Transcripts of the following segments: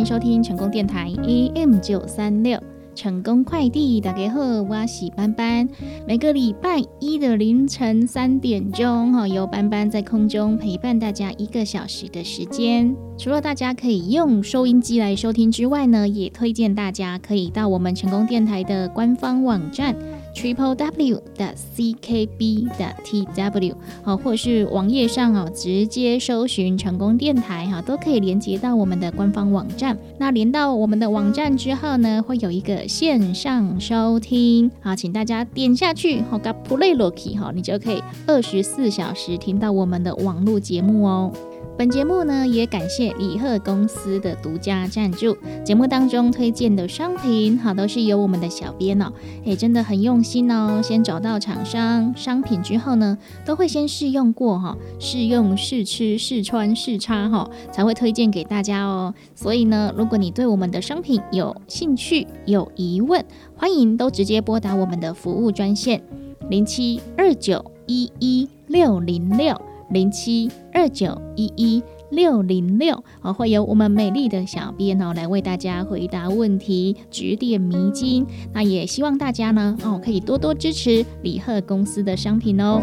迎收听成功电台 AM 九三六。成功快递，大家好，我是班班。每个礼拜一的凌晨三点钟，哈，由班班在空中陪伴大家一个小时的时间。除了大家可以用收音机来收听之外呢，也推荐大家可以到我们成功电台的官方网站。Triple w 的 c k b 的 t w 好，或是网页上哦，直接搜寻成功电台哈，都可以连接到我们的官方网站。那连到我们的网站之后呢，会有一个线上收听好，请大家点下去，好个 play l o k y 哈，你就可以二十四小时听到我们的网络节目哦。本节目呢，也感谢李贺公司的独家赞助。节目当中推荐的商品，好，都是由我们的小编哦，哎，真的很用心哦。先找到厂商商品之后呢，都会先试用过哈，试用、试吃、试穿、试插哈，才会推荐给大家哦。所以呢，如果你对我们的商品有兴趣、有疑问，欢迎都直接拨打我们的服务专线零七二九一一六零六。零七二九一一六零六，哦，会有我们美丽的小编哦来为大家回答问题，指点迷津。那也希望大家呢，哦，可以多多支持李贺公司的商品哦。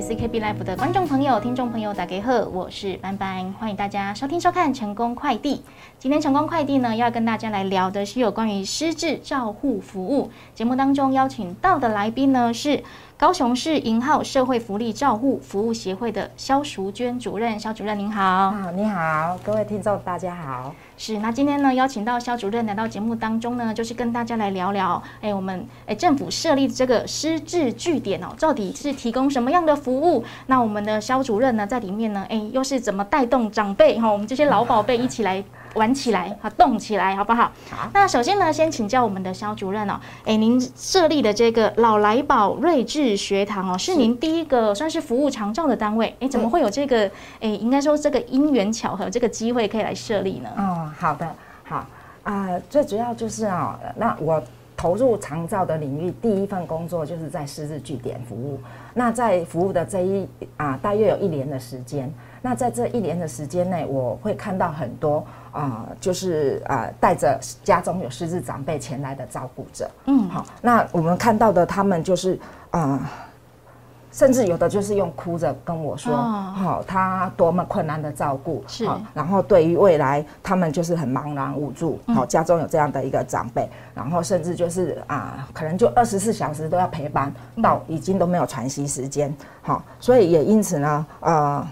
CKB Life 的观众朋友、听众朋友，打给贺，我是班班，欢迎大家收听收看成功快递。今天成功快递呢，要跟大家来聊的是有关于失智照护服务。节目当中邀请到的来宾呢是。高雄市银号社会福利照护服务协会的肖淑娟主任，肖主任您好。啊，你好，各位听众大家好。是，那今天呢，邀请到肖主任来到节目当中呢，就是跟大家来聊聊，哎，我们哎政府设立的这个失智据点哦，到底是提供什么样的服务？那我们的肖主任呢，在里面呢，哎，又是怎么带动长辈哈，我们这些老宝贝一起来？玩起来，好动起来，好不好？好。那首先呢，先请教我们的肖主任哦。哎，您设立的这个老来宝睿智学堂哦，是您第一个算是服务长照的单位。哎，怎么会有这个？哎，应该说这个因缘巧合，这个机会可以来设立呢？哦，好的，好啊。最主要就是啊，那我投入长照的领域，第一份工作就是在狮子据点服务。那在服务的这一啊，大约有一年的时间。那在这一年的时间内，我会看到很多。啊，就是啊，带着家中有失智长辈前来的照顾者，嗯，好，那我们看到的他们就是啊，甚至有的就是用哭着跟我说，好，他多么困难的照顾，是，然后对于未来他们就是很茫然无助，好，家中有这样的一个长辈，然后甚至就是啊，可能就二十四小时都要陪伴，到已经都没有喘息时间，好，所以也因此呢，呃，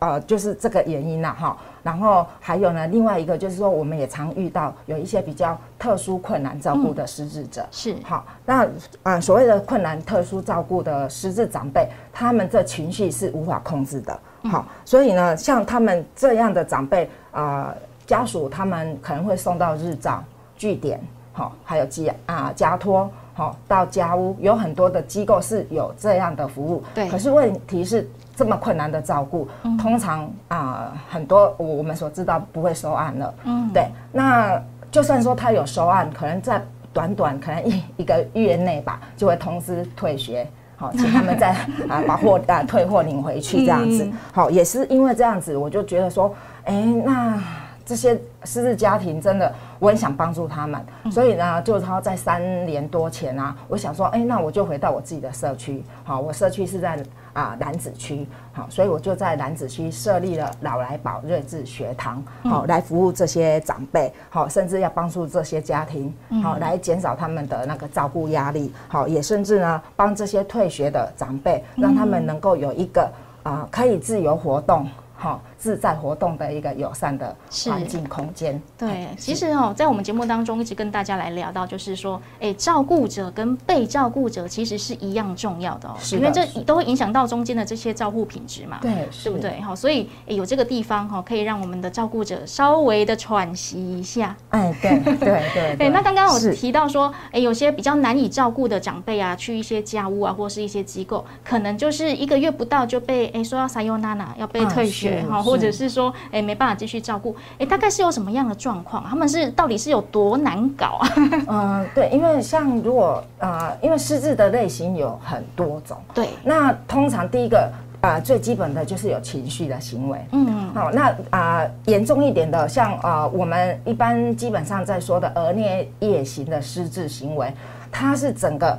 呃，就是这个原因啦，哈。然后还有呢，另外一个就是说，我们也常遇到有一些比较特殊困难照顾的失智者，是好。那啊，所谓的困难特殊照顾的失智长辈，他们这情绪是无法控制的，好。所以呢，像他们这样的长辈啊，家属他们可能会送到日照据点，好，还有家啊家托，好，到家屋，有很多的机构是有这样的服务，对。可是问题是。这么困难的照顾，通常啊，很多我们所知道不会收案了。嗯，对。那就算说他有收案，可能在短短可能一一个月内吧，就会通知退学，好，请他们再 啊把货啊退货领回去这样子。好，也是因为这样子，我就觉得说，哎，那这些失智家庭真的，我很想帮助他们。所以呢，就是他在三年多前啊，我想说，哎，那我就回到我自己的社区。好，我社区是在。啊，南子区好，所以我就在南子区设立了老来宝睿智学堂，好来服务这些长辈，好甚至要帮助这些家庭，好来减少他们的那个照顾压力，好也甚至呢帮这些退学的长辈，让他们能够有一个啊可以自由活动，好自在活动的一个友善的环境空间。对，其实哦，在我们节目当中一直跟大家来聊到，就是说，哎，照顾者跟被照顾者其实是一样重要的哦，因为这都会影响到中间的这些照护品质嘛，对，对不对？好，所以有这个地方哈，可以让我们的照顾者稍微的喘息一下。哎，对对 对。对，那刚刚我提到说，哎，有些比较难以照顾的长辈啊，去一些家务啊，或是一些机构，可能就是一个月不到就被哎说要撒优娜娜，要被退学哈，或者是说哎没办法继续照顾，哎，大概是有什么样的状况？他们是到底是有多难搞啊？嗯，对，因为像如果呃，因为失智的类型有很多种，对，那通常第一个。啊，最基本的就是有情绪的行为。嗯，好，那啊，严重一点的，像啊，我们一般基本上在说的儿虐夜型的失智行为，它是整个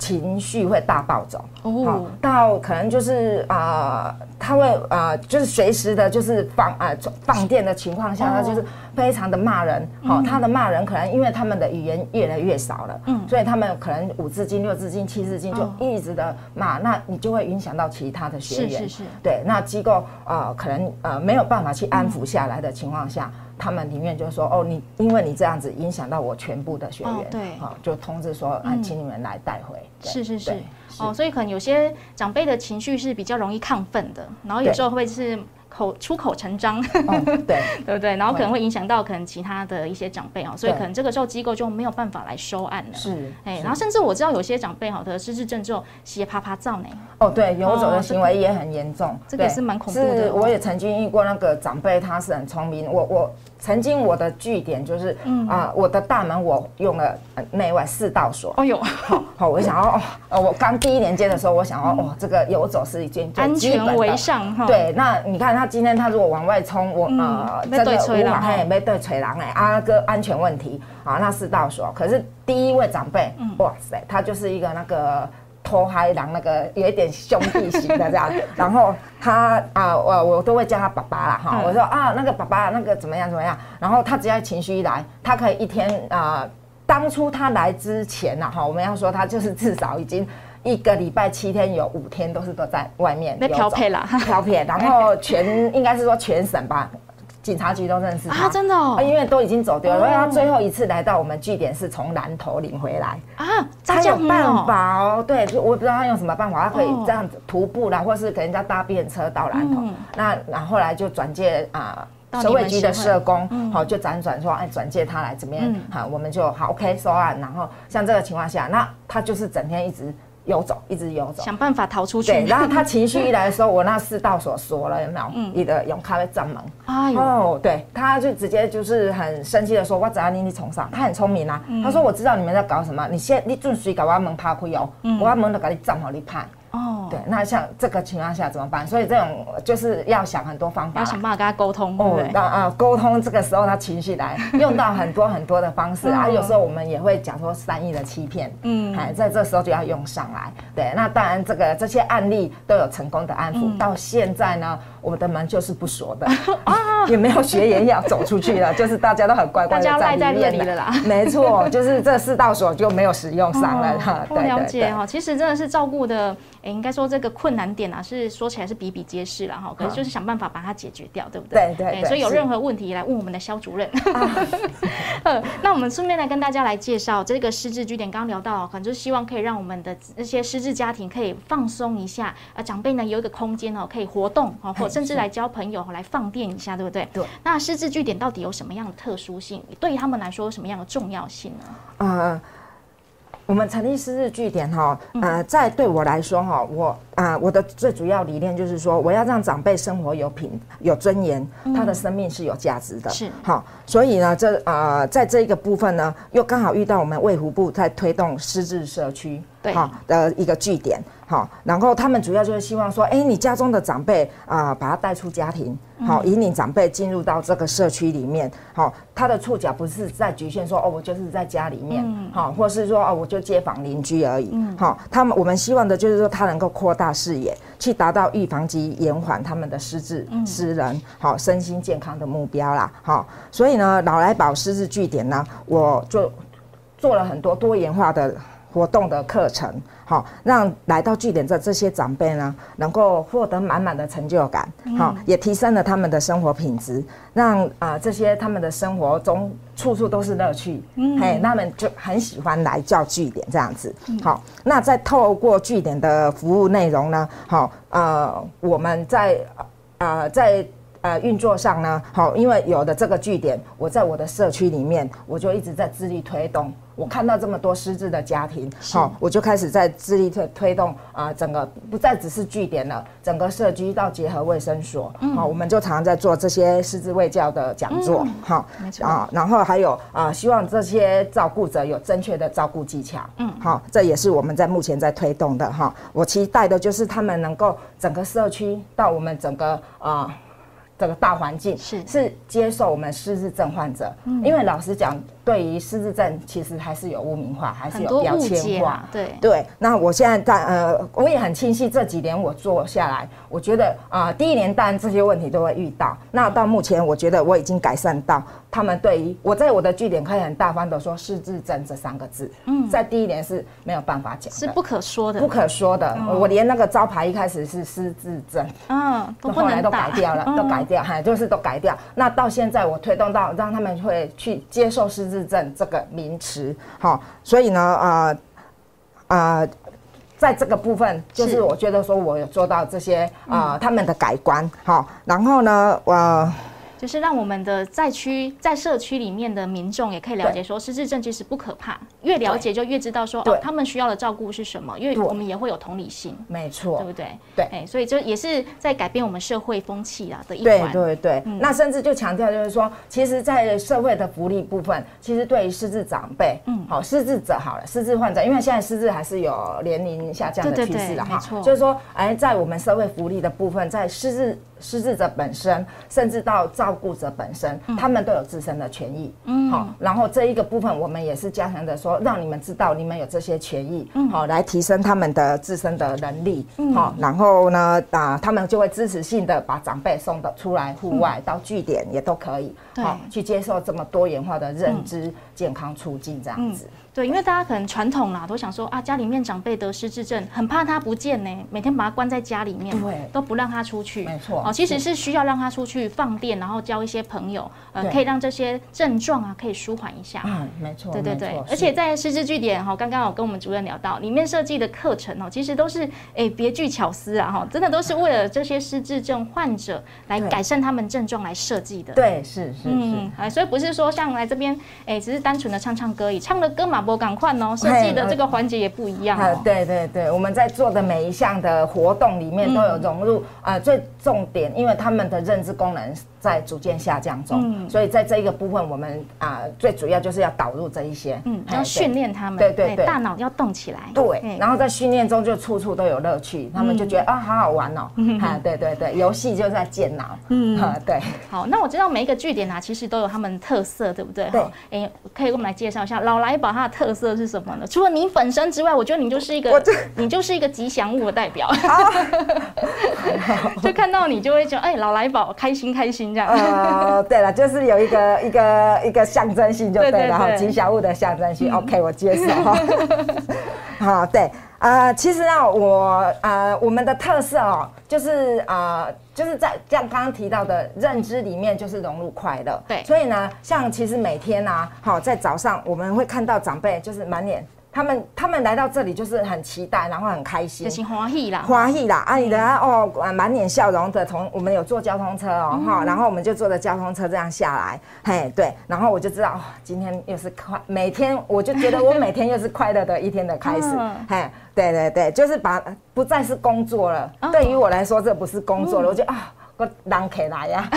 情绪会大暴走。哦，到可能就是啊，他会啊，就是随时的，就是放啊放电的情况下，他就是非常的骂人。好，他的骂人可能因为他们的语言越来越少了，嗯，所以他们可能五字经、六字经、七字经就一直的骂，那你就会影响到其他的学员。是是是。对，那机构啊，可能呃没有办法去安抚下来的情况下，他们里面就说哦，你因为你这样子影响到我全部的学员，对，好，就通知说啊，请你们来带回。是是是。哦，所以可能有些长辈的情绪是比较容易亢奋的，然后有时候会是口出口成章，对 对不对？然后可能会影响到可能其他的一些长辈哦，所以可能这个时候机构就没有办法来收案了。是，哎，然后甚至我知道有些长辈哈的失智症之后，斜啪啪照呢。哦，对，游走的行为也很严重，这个是蛮恐怖的。我也曾经遇过那个长辈，他是很聪明，我我。曾经我的据点就是，啊，我的大门我用了内外四道锁。哦呦，好，好，我想要，哦，我刚第一年接的时候，我想要，哦，这个游走是一件安全为上哈。对，那你看他今天他如果往外冲，我呃真的无法嘿，没对锤狼哎，阿哥安全问题啊，那四道锁。可是第一位长辈，哇塞，他就是一个那个。拖嗨狼那个有一点兄弟型的这样，然后他啊，我我都会叫他爸爸啦哈。我说啊，那个爸爸那个怎么样怎么样？然后他只要情绪一来，他可以一天啊，当初他来之前呐哈，我们要说他就是至少已经一个礼拜七天有五天都是都在外面漂配了，漂配，然后全应该是说全省吧。警察局都认识他，真的哦，因为都已经走丢了。因为他最后一次来到我们据点是从南头领回来啊，他有办法哦。对，我不知道他用什么办法，他可以这样子徒步啦，或是给人家搭便车到南头。那然后来就转借啊，社会局的社工，好就辗转说，哎，转借他来怎么样，好，我们就好 OK 收案。然后像这个情况下，那他就是整天一直。游走，一直游走，想办法逃出去。对，然后他情绪一来的时候，我那四道锁锁了，有没有？嗯，你的用咖啡帐门。哎呦，对，他就直接就是很生气的说：“我只要你你从上。”他很聪明啊，他说：“我知道你们在搞什么，你先你准水搞我门趴开哦，我门都给你站好你拍。”哦，对，那像这个情况下怎么办？所以这种就是要想很多方法，要想办法跟他沟通。哦，那啊，沟通这个时候他情绪来，用到很多很多的方式啊。有时候我们也会讲说善意的欺骗，嗯，哎，在这时候就要用上来。对，那当然这个这些案例都有成功的安抚，到现在呢。我们的门就是不锁的 啊，也没有学员要走出去了，就是大家都很乖乖的在里面啦。没错，就是这四道锁就没有使用上了了解哈，其实真的是照顾的，哎，应该说这个困难点啊，是说起来是比比皆是了哈。可是就是想办法把它解决掉，对不对？对对。所以有任何问题来问我们的肖主任。呃，那我们顺便来跟大家来介绍这个失智据点。刚刚聊到，可能就是希望可以让我们的这些失智家庭可以放松一下，呃，长辈呢有一个空间哦，可以活动哦，或甚至来交朋友来放电一下，对不对？对。那失智据点到底有什么样的特殊性？对于他们来说有什么样的重要性呢？呃，我们成立失智据点哈，呃，在对我来说哈，我啊，我的最主要理念就是说，我要让长辈生活有品、有尊严，他的生命是有价值的。是。好，所以呢，这啊，在这一个部分呢，又刚好遇到我们卫福部在推动失智社区。好，的一个据点，好，然后他们主要就是希望说，哎，你家中的长辈啊，把他带出家庭，好，引领长辈进入到这个社区里面，好，他的触角不是在局限说，哦，我就是在家里面，好，或是说，哦，我就街坊邻居而已，好，他们我们希望的就是说，他能够扩大视野，去达到预防及延缓他们的失智、失能，好，身心健康的目标啦，好，所以呢，老来宝失智据点呢，我就做了很多多元化的。活动的课程，好，让来到据点的这些长辈呢，能够获得满满的成就感，好，也提升了他们的生活品质，让啊这些他们的生活中处处都是乐趣，嗯。嘿，他们就很喜欢来叫据点这样子，好，那再透过据点的服务内容呢，好，呃，我们在呃在。呃，运作上呢，好，因为有的这个据点，我在我的社区里面，我就一直在致力推动。我看到这么多失智的家庭，好，我就开始在致力推推动啊，整个不再只是据点了，整个社区到结合卫生所，好，我们就常常在做这些失智卫教的讲座，好，啊，然后还有啊，希望这些照顾者有正确的照顾技巧，嗯，好，这也是我们在目前在推动的哈。我期待的就是他们能够整个社区到我们整个啊。这个大环境是是接受我们失智症患者，因为老实讲。对于失智症，其实还是有污名化，还是有标签化。对对，那我现在在呃，我也很清晰这几年我做下来，我觉得啊，第一年当然这些问题都会遇到。那到目前，我觉得我已经改善到他们对于我在我的据点可以很大方的说失智症这三个字。嗯，在第一年是没有办法讲，是不可说的，不可说的。我连那个招牌一开始是失智症，嗯，后来都改掉了，都改掉，哈，就是都改掉。那到现在我推动到让他们会去接受失智。症这个名词，好，所以呢，呃，呃，在这个部分，就是我觉得说我有做到这些啊，他们的改观，好，然后呢，我。就是让我们的在区在社区里面的民众也可以了解说失智症其实不可怕，越了解就越知道说哦他们需要的照顾是什么，因为我们也会有同理心，没错，对不对？对，哎，所以就也是在改变我们社会风气啊的一环。对对。对，那甚至就强调就是说，其实，在社会的福利部分，其实对于失智长辈，嗯，好，失智者好了，失智患者，因为现在失智还是有年龄下降的趋势的哈，就是说，哎，在我们社会福利的部分，在失智。失智者本身，甚至到照顾者本身，他们都有自身的权益。嗯，好，然后这一个部分，我们也是加强的说，让你们知道你们有这些权益，好，来提升他们的自身的能力。好，然后呢，啊，他们就会支持性的把长辈送的出来户外，到据点也都可以，好，去接受这么多元化的认知健康促进这样子。对，因为大家可能传统啦，都想说啊，家里面长辈得失智症，很怕他不见呢，每天把他关在家里面，对，都不让他出去，没错。哦，其实是需要让他出去放电，然后交一些朋友，呃，可以让这些症状啊可以舒缓一下。嗯，没错。对对对，而且在失智据点哈，刚刚有跟我们主任聊到，里面设计的课程哦，其实都是哎别具巧思啊哈，真的都是为了这些失智症患者来改善他们症状来设计的。对，是是是。啊，所以不是说像来这边哎，只是单纯的唱唱歌，以，唱的歌马波赶快哦。设计的这个环节也不一样哦。对对对，我们在做的每一项的活动里面都有融入啊，最重点，因为他们的认知功能。在逐渐下降中，所以在这一个部分，我们啊最主要就是要导入这一些，嗯，要训练他们，对对对，大脑要动起来，对，然后在训练中就处处都有乐趣，他们就觉得啊好好玩哦，啊对对对，游戏就在健脑，嗯，对。好，那我知道每一个据点啊，其实都有他们特色，对不对？对，哎，可以给我们来介绍一下老来宝它的特色是什么呢？除了你本身之外，我觉得你就是一个，你就是一个吉祥物的代表，就看到你就会觉得哎老来宝开心开心。呃，对了，就是有一个 一个一个象征性就对了哈，吉祥物的象征性，OK，我接受哈。好，对，呃，其实啊，我呃，我们的特色哦，就是啊，就是在像刚刚提到的认知里面，就是融入快乐。对，所以呢，像其实每天呢，好，在早上我们会看到长辈就是满脸。他们他们来到这里就是很期待，然后很开心，就是欢喜啦，欢喜啦！啊，你的哦，满脸笑容的从我们有坐交通车哦，哈，然后我们就坐着交通车这样下来，嘿，对，然后我就知道哦今天又是快，每天我就觉得我每天又是快乐的一天的开始，嘿，对对对，就是把不再是工作了，对于我来说这不是工作了，我就啊，我让客来呀，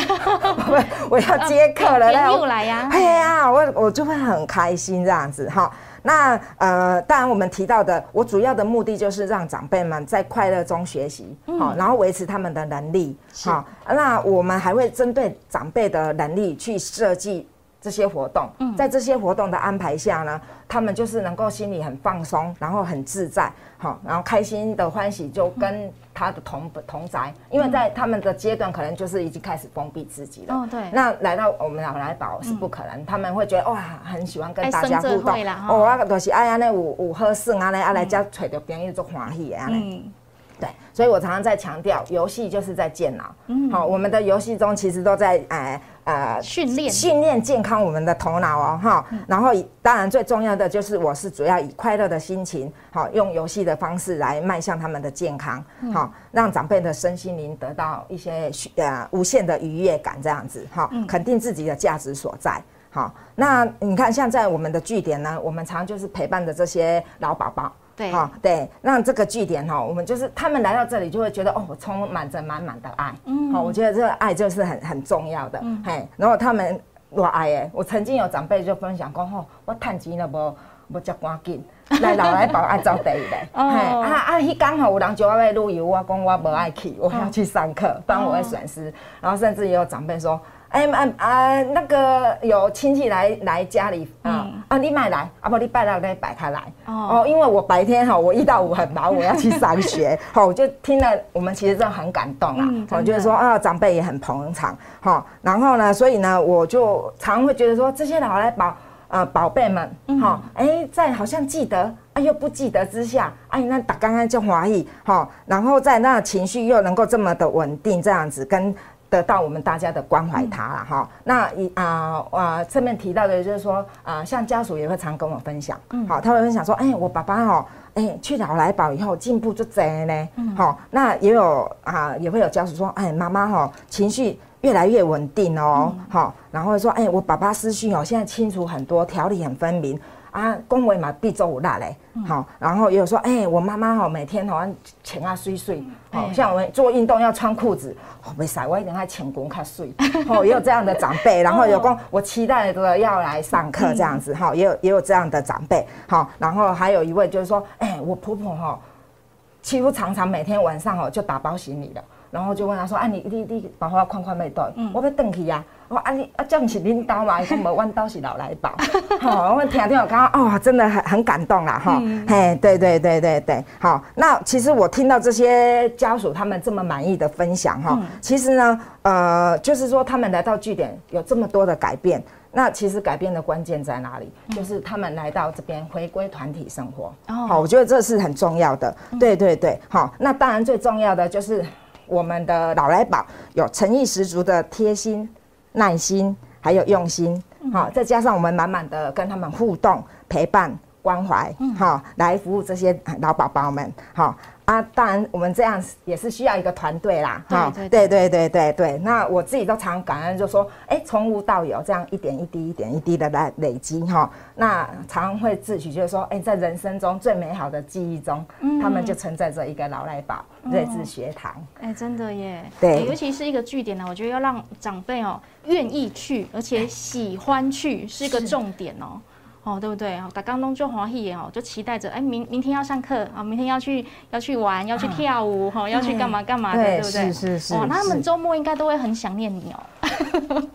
我我要接客了，又来呀，哎呀，我我就会很开心这样子哈。那呃，当然我们提到的，我主要的目的就是让长辈们在快乐中学习，好，然后维持他们的能力，好。那我们还会针对长辈的能力去设计这些活动，在这些活动的安排下呢，他们就是能够心里很放松，然后很自在，好，然后开心的欢喜就跟他的同同宅，因为在他们的阶段可能就是已经开始封闭自己了。哦，对。那来到我们老来宝是不可能，他们会觉得哇，很喜欢跟大家互动。哦，我都是哎呀，那有有好耍啊，来啊来家找到朋友做欢喜啊嘞。对，所以我常常在强调，游戏就是在健脑。嗯，好，我们的游戏中其实都在哎呃训练训练健康我们的头脑哦哈。然后当然最重要的就是，我是主要以快乐的心情，好用游戏的方式来迈向他们的健康，好让长辈的身心灵得到一些呃无限的愉悦感，这样子哈，肯定自己的价值所在。好，那你看像在我们的据点呢，我们常就是陪伴着这些老宝宝。对，好，对，让这个据点哈，我们就是他们来到这里就会觉得哦，充满着满满的爱，嗯，好，我觉得这个爱就是很很重要的，嗯，嘿，然后他们我爱诶，我曾经有长辈就分享过，吼，我趁钱了无，无接赶紧 来老来宝爱招待嘞，嘿，啊啊，迄刚好有人叫我要旅游，我讲我不爱去，我要去上课，不然我会损失，然后甚至也有长辈说。哎啊啊！那个有亲戚来来家里啊啊！你买来啊不？你拜六再摆开来哦。因为我白天哈，我一到五很忙，我要去上学。好，我就听了，我们其实真的很感动啊。我就是说啊，长辈也很捧场。好，然后呢，所以呢，我就常会觉得说，这些老来宝啊宝贝们，哈，哎，在好像记得啊又不记得之下，哎，那打刚刚就怀疑哈，然后在那情绪又能够这么的稳定，这样子跟。得到我们大家的关怀，他了哈。那一啊啊，侧面提到的就是说啊，像家属也会常跟我分享，嗯，好，他会分享说，哎，我爸爸哈，哎，去老来宝以后进步就真呢，嗯，好，那也有啊，也会有家属说，哎，妈妈哈，情绪越来越稳定哦，好，然后说，哎，我爸爸思绪哦，现在清楚很多，条理很分明。啊，恭维嘛，必做五大嘞，好，然后也有说，哎，我妈妈哈，每天好像请啊睡睡，好像我们做运动要穿裤子，没晒，我一定要请工卡睡，哦，也有这样的长辈，然后有公，我期待着要来上课这样子，哈，也有也有这样的长辈，好，然后还有一位就是说，哎，我婆婆哈，几乎常常每天晚上哦就打包行李了。然后就问他说：“啊，你你你把话看看没断，我要回去呀。我啊你啊，这样是领导嘛？什么弯刀是老来宝？好，我听听我刚刚哦，真的很很感动啦哈。嘿，对对对对对，好。那其实我听到这些家属他们这么满意的分享哈，其实呢，呃，就是说他们来到据点有这么多的改变，那其实改变的关键在哪里？就是他们来到这边回归团体生活。好，我觉得这是很重要的。对对对，好。那当然最重要的就是。我们的老来宝有诚意十足的贴心、耐心，还有用心，好，再加上我们满满的跟他们互动、陪伴、关怀，好，来服务这些老宝宝们，好。啊，当然，我们这样也是需要一个团队啦，哈，对对对对对。那我自己都常感恩，就说，哎，从无到有，这样一点一滴、一点一滴的来累积，哈。那常会自诩就是说，哎，在人生中最美好的记忆中，他们就存在着一个老来宝睿智学堂。哎，真的耶。对，尤其是一个据点呢，我觉得要让长辈哦愿意去，而且喜欢去，是一个重点哦。哦，对不对？哦，打刚东就欢喜哦，就期待着，哎，明明天要上课啊，明天要去要去玩，要去跳舞，哈，要去干嘛干嘛的，对不对？是是是。哇，那他们周末应该都会很想念你哦，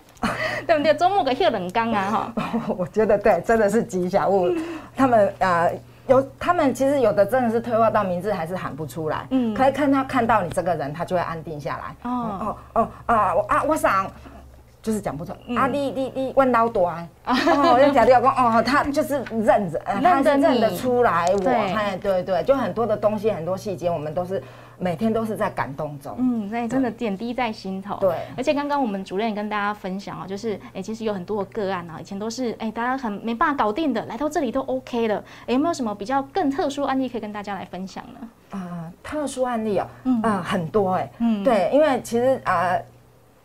对不对？周末个热冷刚啊，哈。我觉得对，真的是吉祥物。他们啊，有他们其实有的真的是退化到名字还是喊不出来，嗯，可以看他看到你这个人，他就会安定下来。哦哦哦啊，我啊，我想。就是讲不出啊！你你你问老多啊！哦，要讲要讲哦，他就是认着，他是认得出来我。哎，对对，就很多的东西，很多细节，我们都是每天都是在感动中。嗯，那真的点滴在心头。对，而且刚刚我们主任也跟大家分享啊，就是哎，其实有很多的个案啊，以前都是哎，大家很没办法搞定的，来到这里都 OK 了。哎，有没有什么比较更特殊案例可以跟大家来分享呢？啊，特殊案例哦，嗯啊，很多哎，嗯，对，因为其实啊。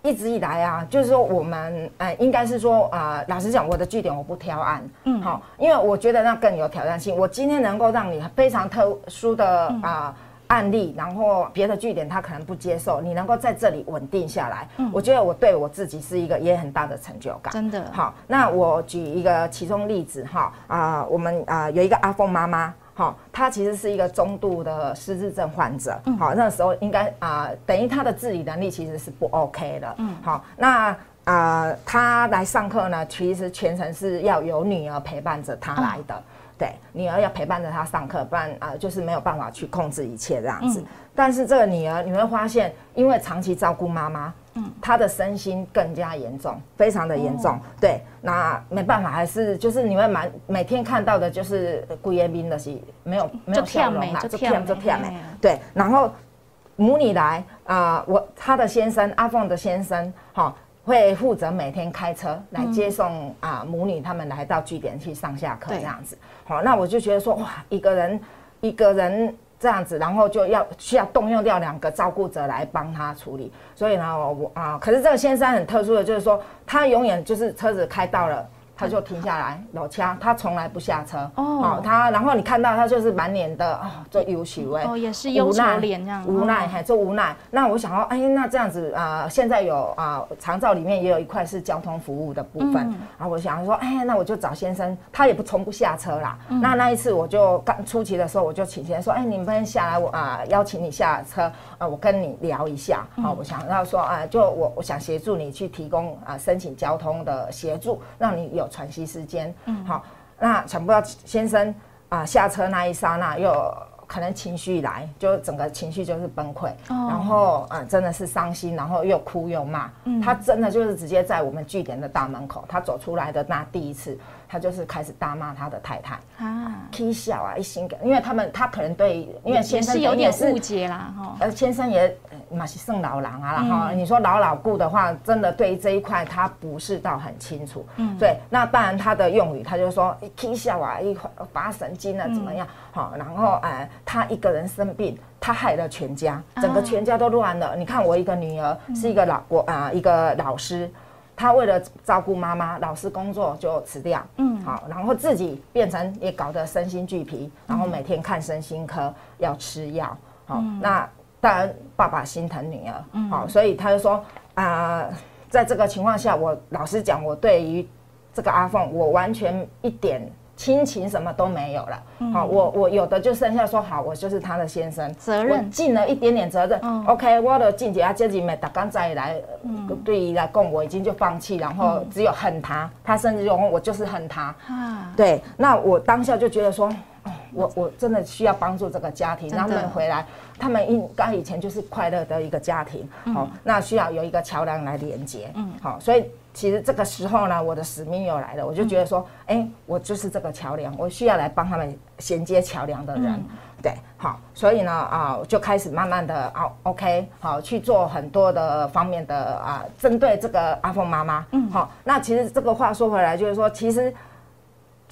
一直以来啊，就是说我们，哎，应该是说啊，老实讲，我的据点我不挑案，嗯，好，因为我觉得那更有挑战性。我今天能够让你非常特殊的啊案例，然后别的据点他可能不接受，你能够在这里稳定下来，嗯，我觉得我对我自己是一个也很大的成就感，真的。好，那我举一个其中例子哈，啊，我们啊有一个阿凤妈妈。好，他其实是一个中度的失智症患者。好，那时候应该啊，等于他的自理能力其实是不 OK 的。嗯，好，那啊，他来上课呢，其实全程是要有女儿陪伴着他来的。对，女儿要陪伴着他上课，不然啊，就是没有办法去控制一切这样子。但是这个女儿，你会发现，因为长期照顾妈妈，嗯，他的身心更加严重，非常的严重。对，那没办法，还是就是你会满每天看到的就是顾彦斌的是没有没有笑容啦，就骗就骗没。对，然后母女来啊，我他的先生阿凤的先生，哈。会负责每天开车来接送啊母女他们来到据点去上下课这样子，好，那我就觉得说哇，一个人一个人这样子，然后就要需要动用掉两个照顾者来帮他处理，所以呢我啊，可是这个先生很特殊的就是说，他永远就是车子开到了。他就停下来，老掐，他从来不下车。哦，他然后你看到他就是满脸的啊，做忧愁哎，哦，也是忧愁脸这样，无奈还做无奈。那我想说，哎，那这样子啊，现在有啊，长照里面也有一块是交通服务的部分。啊，我想说，哎，那我就找先生，他也不从不下车啦。那那一次我就刚初期的时候，我就请先生说，哎，你们下来，我啊邀请你下车，啊，我跟你聊一下。好，我想要说啊，就我我想协助你去提供啊申请交通的协助，让你有。喘息时间，嗯，好，那想不到先生啊下车那一刹那，又可能情绪来，就整个情绪就是崩溃，然后啊真的是伤心，然后又哭又骂，嗯，他真的就是直接在我们据点的大门口，他走出来的那第一次。他就是开始大骂他的太太。啊，踢笑啊，一心，因为他们他可能对，因为先生有点误解啦哈，呃，先生也嘛是圣老狼啊哈，你说老老顾的话，真的对这一块他不是到很清楚，嗯，对，那当然他的用语，他就说踢笑啊，一发神经啊，怎么样，好，然后哎，他一个人生病，他害了全家，整个全家都乱了。你看我一个女儿是一个老我啊一个老师。他为了照顾妈妈，老师工作就辞掉，嗯，好，然后自己变成也搞得身心俱疲，然后每天看身心科要吃药，好，那当然爸爸心疼女儿，嗯，好，所以他就说啊，在这个情况下，我老实讲，我对于这个阿凤，我完全一点。亲情什么都没有了，好，我我有的就剩下说好，我就是他的先生，责任。尽了一点点责任，OK，我的静姐啊，自己没打刚再来，对于来供我已经就放弃，然后只有恨他，他甚至就我就是恨他，啊。对，那我当下就觉得说，我我真的需要帮助这个家庭，让他们回来，他们应该以前就是快乐的一个家庭，好，那需要有一个桥梁来连接，嗯，好，所以。其实这个时候呢，我的使命又来了，我就觉得说，哎，我就是这个桥梁，我需要来帮他们衔接桥梁的人，对，好，所以呢，啊，就开始慢慢的啊，OK，好，去做很多的方面的啊，针对这个阿凤妈妈，嗯，好，那其实这个话说回来，就是说，其实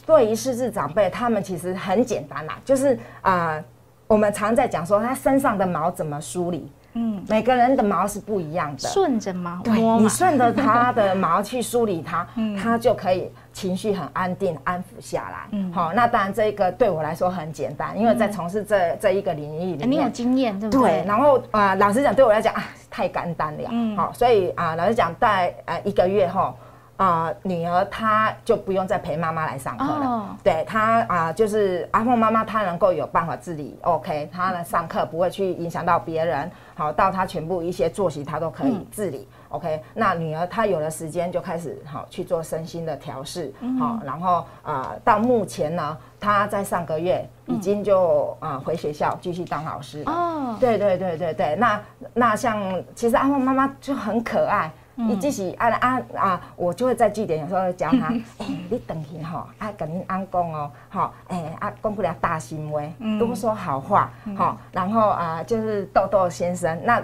对于失智长辈，他们其实很简单啦，就是啊，我们常在讲说，他身上的毛怎么梳理。嗯，每个人的毛是不一样的，顺着毛，对你顺着它的毛去梳理它，它就可以情绪很安定、安抚下来。嗯，好，那当然这个对我来说很简单，因为在从事这这一个领域里面，你有经验，对不对？对，然后啊，老实讲，对我来讲啊，太简单了。嗯，好，所以啊，老实讲，在呃一个月后。啊，女儿她就不用再陪妈妈来上课了。对她啊，就是阿凤妈妈，她能够有办法自理，OK，她呢上课不会去影响到别人。好，到她全部一些作息，她都可以自理，OK。那女儿她有了时间就开始好去做身心的调试，好，然后啊，到目前呢，她在上个月已经就啊回学校继续当老师。哦，对对对对对，那那像其实阿凤妈妈就很可爱。你即使啊啊啊，我就会在据点有时候教他，哎，你等去吼，啊跟你安讲哦，好，哎啊讲不了大心话，多说好话，好，然后啊就是豆豆先生，那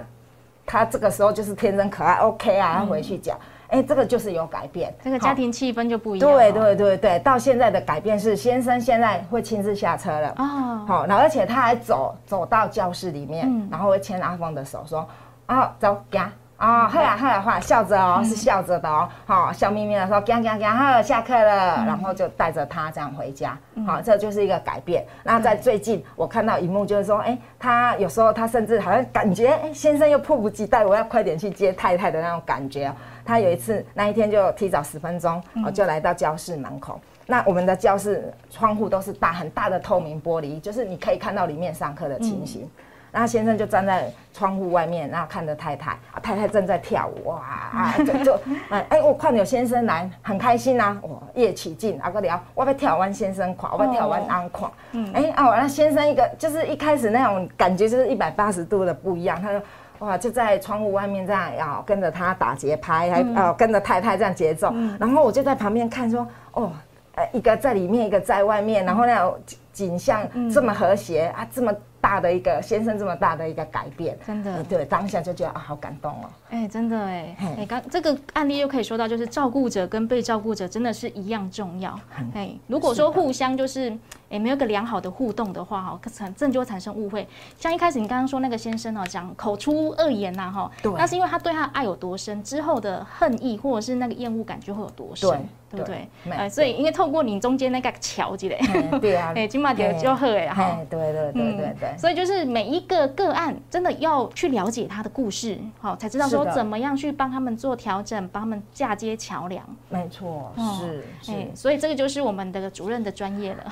他这个时候就是天真可爱，OK 啊，他回去讲，哎，这个就是有改变，这个家庭气氛就不一样。对对对对，到现在的改变是先生现在会亲自下车了，哦，好，然后而且他还走走到教室里面，然后会牵阿峰的手说，啊走，行。啊，好啊，好啊，好，笑着哦，是笑着的哦，好，笑眯眯的说，讲讲讲，好，下课了，然后就带着他这样回家，好，这就是一个改变。那在最近，我看到一幕就是说，哎，他有时候他甚至好像感觉，哎，先生又迫不及待，我要快点去接太太的那种感觉。他有一次那一天就提早十分钟，我就来到教室门口。那我们的教室窗户都是大很大的透明玻璃，就是你可以看到里面上课的情形。那先生就站在窗户外面，然后看着太太，啊，太太正在跳舞，哇，啊，就 就，哎哎，我看有先生来，很开心呐，哇，夜起劲，啊个聊，我要跳完先生垮，我要跳完安垮，嗯，哎啊，那先生一个就是一开始那种感觉就是一百八十度的不一样，他说，哇，就在窗户外面这样，要跟着他打节拍，还呃跟着太太这样节奏，然后我就在旁边看说，哦，呃，一个在里面，一个在外面，然后那种景象这么和谐啊，这么。大的一个先生这么大的一个改变，真的，对，当下就觉得啊，好感动哦。哎，真的哎，哎，刚这个案例又可以说到，就是照顾者跟被照顾者真的是一样重要。哎，如果说互相就是哎没有个良好的互动的话，哈，产这就会产生误会。像一开始你刚刚说那个先生哦，讲口出恶言呐，哈，对，那是因为他对他爱有多深，之后的恨意或者是那个厌恶感就会有多深。对不对？哎，所以因为透过你中间那个桥记得，对啊，哎，金马姐就好哎，哈，对对对对对。所以就是每一个个案，真的要去了解他的故事，好，才知道说怎么样去帮他们做调整，帮他们嫁接桥梁。没错，是，哎，所以这个就是我们的主任的专业了。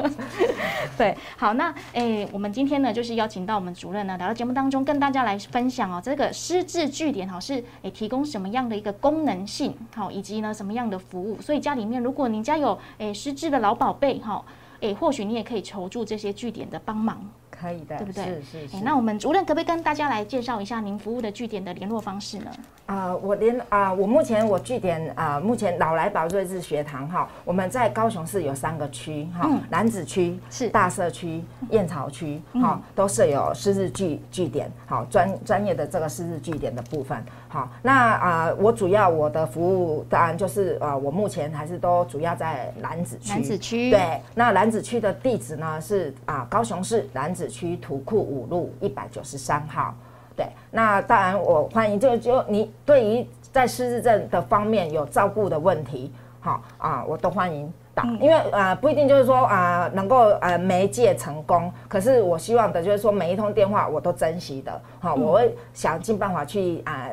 对，好，那哎，我们今天呢，就是邀请到我们主任呢，来到节目当中，跟大家来分享哦，这个失智据点哈，是哎提供什么样的一个功能性，好，以及呢什么样的。服务，所以家里面如果您家有诶失智的老宝贝哈，诶或许你也可以求助这些据点的帮忙。可以的，对不对？是是。那我们主任可不可以跟大家来介绍一下您服务的据点的联络方式呢？啊，我连啊，我目前我据点啊，目前老来宝瑞智学堂哈，我们在高雄市有三个区哈，南子区是大社区、燕巢区哈，都设有失智据据点，好专专业的这个失智据点的部分。好，那啊，我主要我的服务当然就是啊，我目前还是都主要在兰子区。兰子区对，那兰子区的地址呢是啊，高雄市兰子。区土库五路一百九十三号，对，那当然我欢迎，就就你对于在失智症的方面有照顾的问题，好啊，我都欢迎打，因为啊不一定就是说啊能够呃媒介成功，可是我希望的就是说每一通电话我都珍惜的，好，我会想尽办法去啊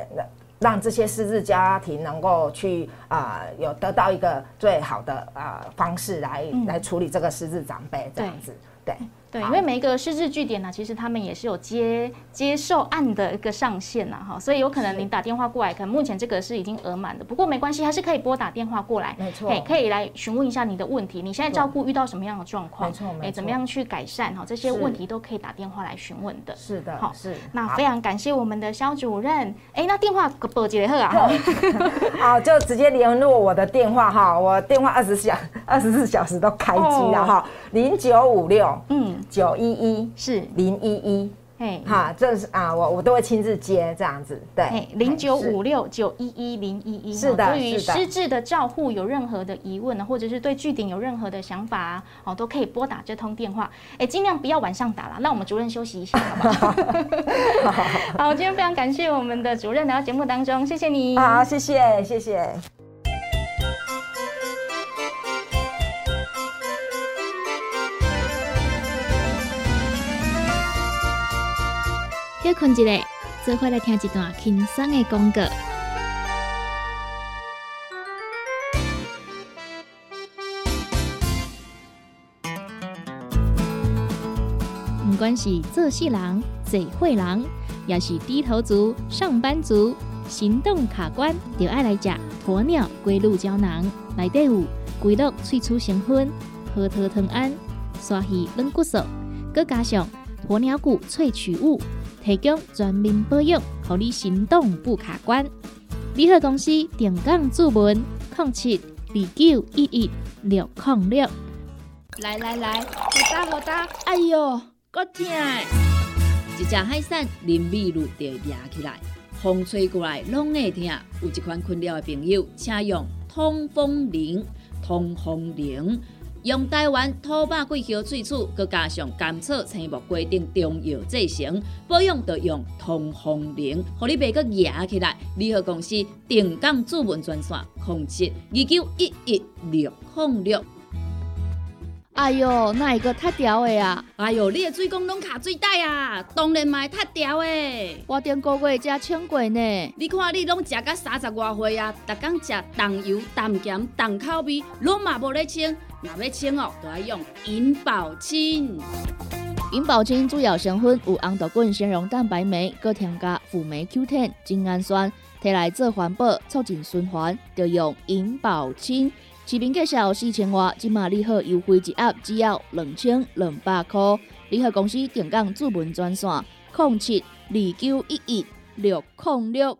让这些失智家庭能够去啊有得到一个最好的啊方式来来处理这个失智长辈这样子，对。对，因为每一个失智据点呢，其实他们也是有接接受案的一个上限呐，哈，所以有可能你打电话过来，可能目前这个是已经额满的，不过没关系，还是可以拨打电话过来，没错，可以来询问一下你的问题，你现在照顾遇到什么样的状况，没错，哎，怎么样去改善哈，这些问题都可以打电话来询问的，是的，好，是，那非常感谢我们的肖主任，哎，那电话拨几个啊？好，就直接联络我的电话哈，我电话二十小二十四小时都开机了哈，零九五六嗯九一一。是。零一一，哎，哈，这是啊，我我都会亲自接这样子，对，零九五六九一一零一一，是的，对于失智的照护有任何的疑问呢，或者是对据点有任何的想法啊，哦，都可以拨打这通电话，哎，尽量不要晚上打了，那我们主任休息一下，好不 好？好，今天非常感谢我们的主任来到节目当中，谢谢你，好，谢谢，谢谢。休困一下，做回来听一段轻松的广告。不管是做事人、嘴会人，也是低头族、上班族，行动卡关，就爱来吃鸵鸟龟鹿胶囊。内底有龟鹿萃取成分，核桃藤胺、刷鱼软骨素，佮加上鸵鸟骨萃取物。提供全面保养，让你行动不卡关。联合公司定岗注文：零七二九一一六零六。来来来，好打好打！哎呦，够痛！一只海扇林密路就压起来，风吹过来拢会痛。有一款困扰的朋友，请用通风铃，通风铃。用台湾土白桂花萃取，佮加上甘草、青木、规定中药制成，保养要用通风灵，互你袂佮压起来。联合公司定岗主文专线：控制二九一一六零六。哎哟，那一个太屌的啊！哎哟，你的水工拢卡水袋啊，当然嘛太屌的。我顶个月才称过呢。你看你拢食到三十外岁啊，逐工食重油、重咸、重口味，拢嘛无咧称。若要清哦，都要用银保清。银保清主要成分有红豆根、纤溶蛋白酶，搁添加辅酶 Q10、精氨酸，摕来做环保、促进循环，就用银保清。市面介绍四千瓦，今马利好优惠一盒只要两千两百块。利好公司定岗主文专线：零七二九一一六零六。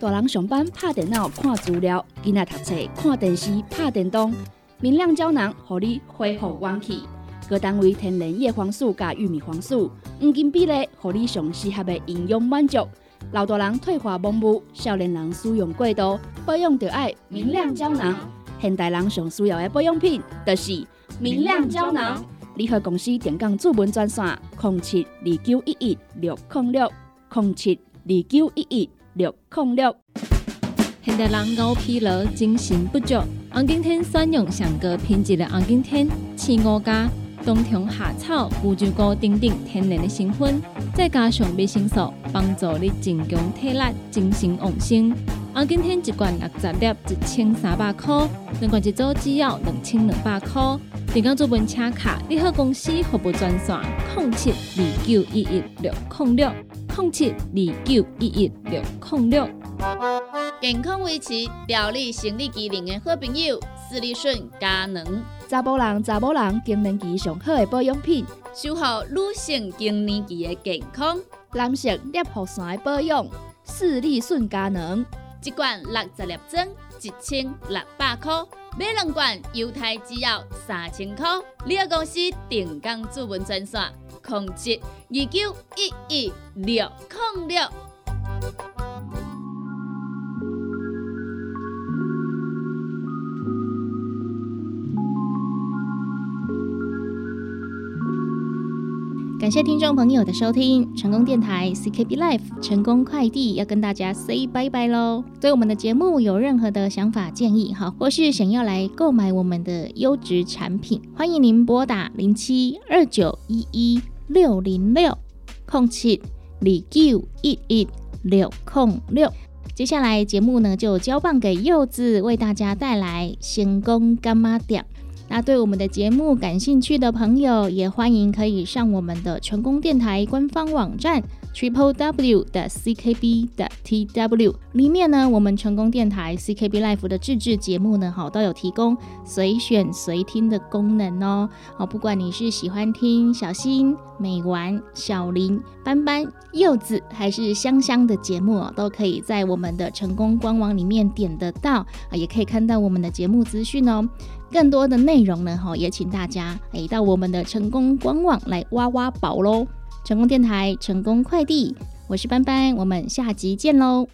大人上班拍电脑看资料，囡仔读册看电视拍电动。明亮胶囊，互你恢复元气。各单位天然叶黄素加玉米黄素，黄金比例，互你上适合的营养满足。老大人退化盲目，少年人使用过度，保养就要明亮胶囊。现代人上需要的保养品，就是明亮胶囊。联合公司电讲主文专线：零七二九一一六零六零七二九一一六零六。现代人熬疲劳，精神不足。红景天选用上个品质的红景天，青五加冬虫夏草、乌鸡菇等等天然的成分，再加上维生素，帮助你增强体力、精神旺盛。红景天一罐六十粒，一千三百块；两罐一组只要两千两百块。订购做本车卡，你好公司服务专线：零七二九一一六零六零七二九一一六零六。健康维持、调理生理机能的好朋友，斯利顺佳能。查甫人、查某人更年期上好的保养品，守护女性更年期的健康。男性尿酸的保养，斯利顺佳能。一罐六十粒装，一千六百块；买两罐，犹太只要三千块。你个公司定岗主文专线：控制二九一一六控六。感谢听众朋友的收听，成功电台 CKB Life 成功快递要跟大家 say 拜拜喽。对我们的节目有任何的想法建议哈，或是想要来购买我们的优质产品，欢迎您拨打零七二九一一六零六空七零九一一六空六。接下来节目呢就交棒给柚子为大家带来星宫干妈店。那对我们的节目感兴趣的朋友，也欢迎可以上我们的全宫电台官方网站 triple w 的 ckb 的 tw 里面呢，我们成功电台 ckb life 的自制节目呢，好都有提供随选随听的功能哦。好，不管你是喜欢听小新、美丸、小林、斑斑、柚子，还是香香的节目哦，都可以在我们的成功官网里面点得到啊，也可以看到我们的节目资讯哦。更多的内容呢，哈，也请大家诶到我们的成功官网来挖挖宝喽！成功电台，成功快递，我是班班，我们下集见喽！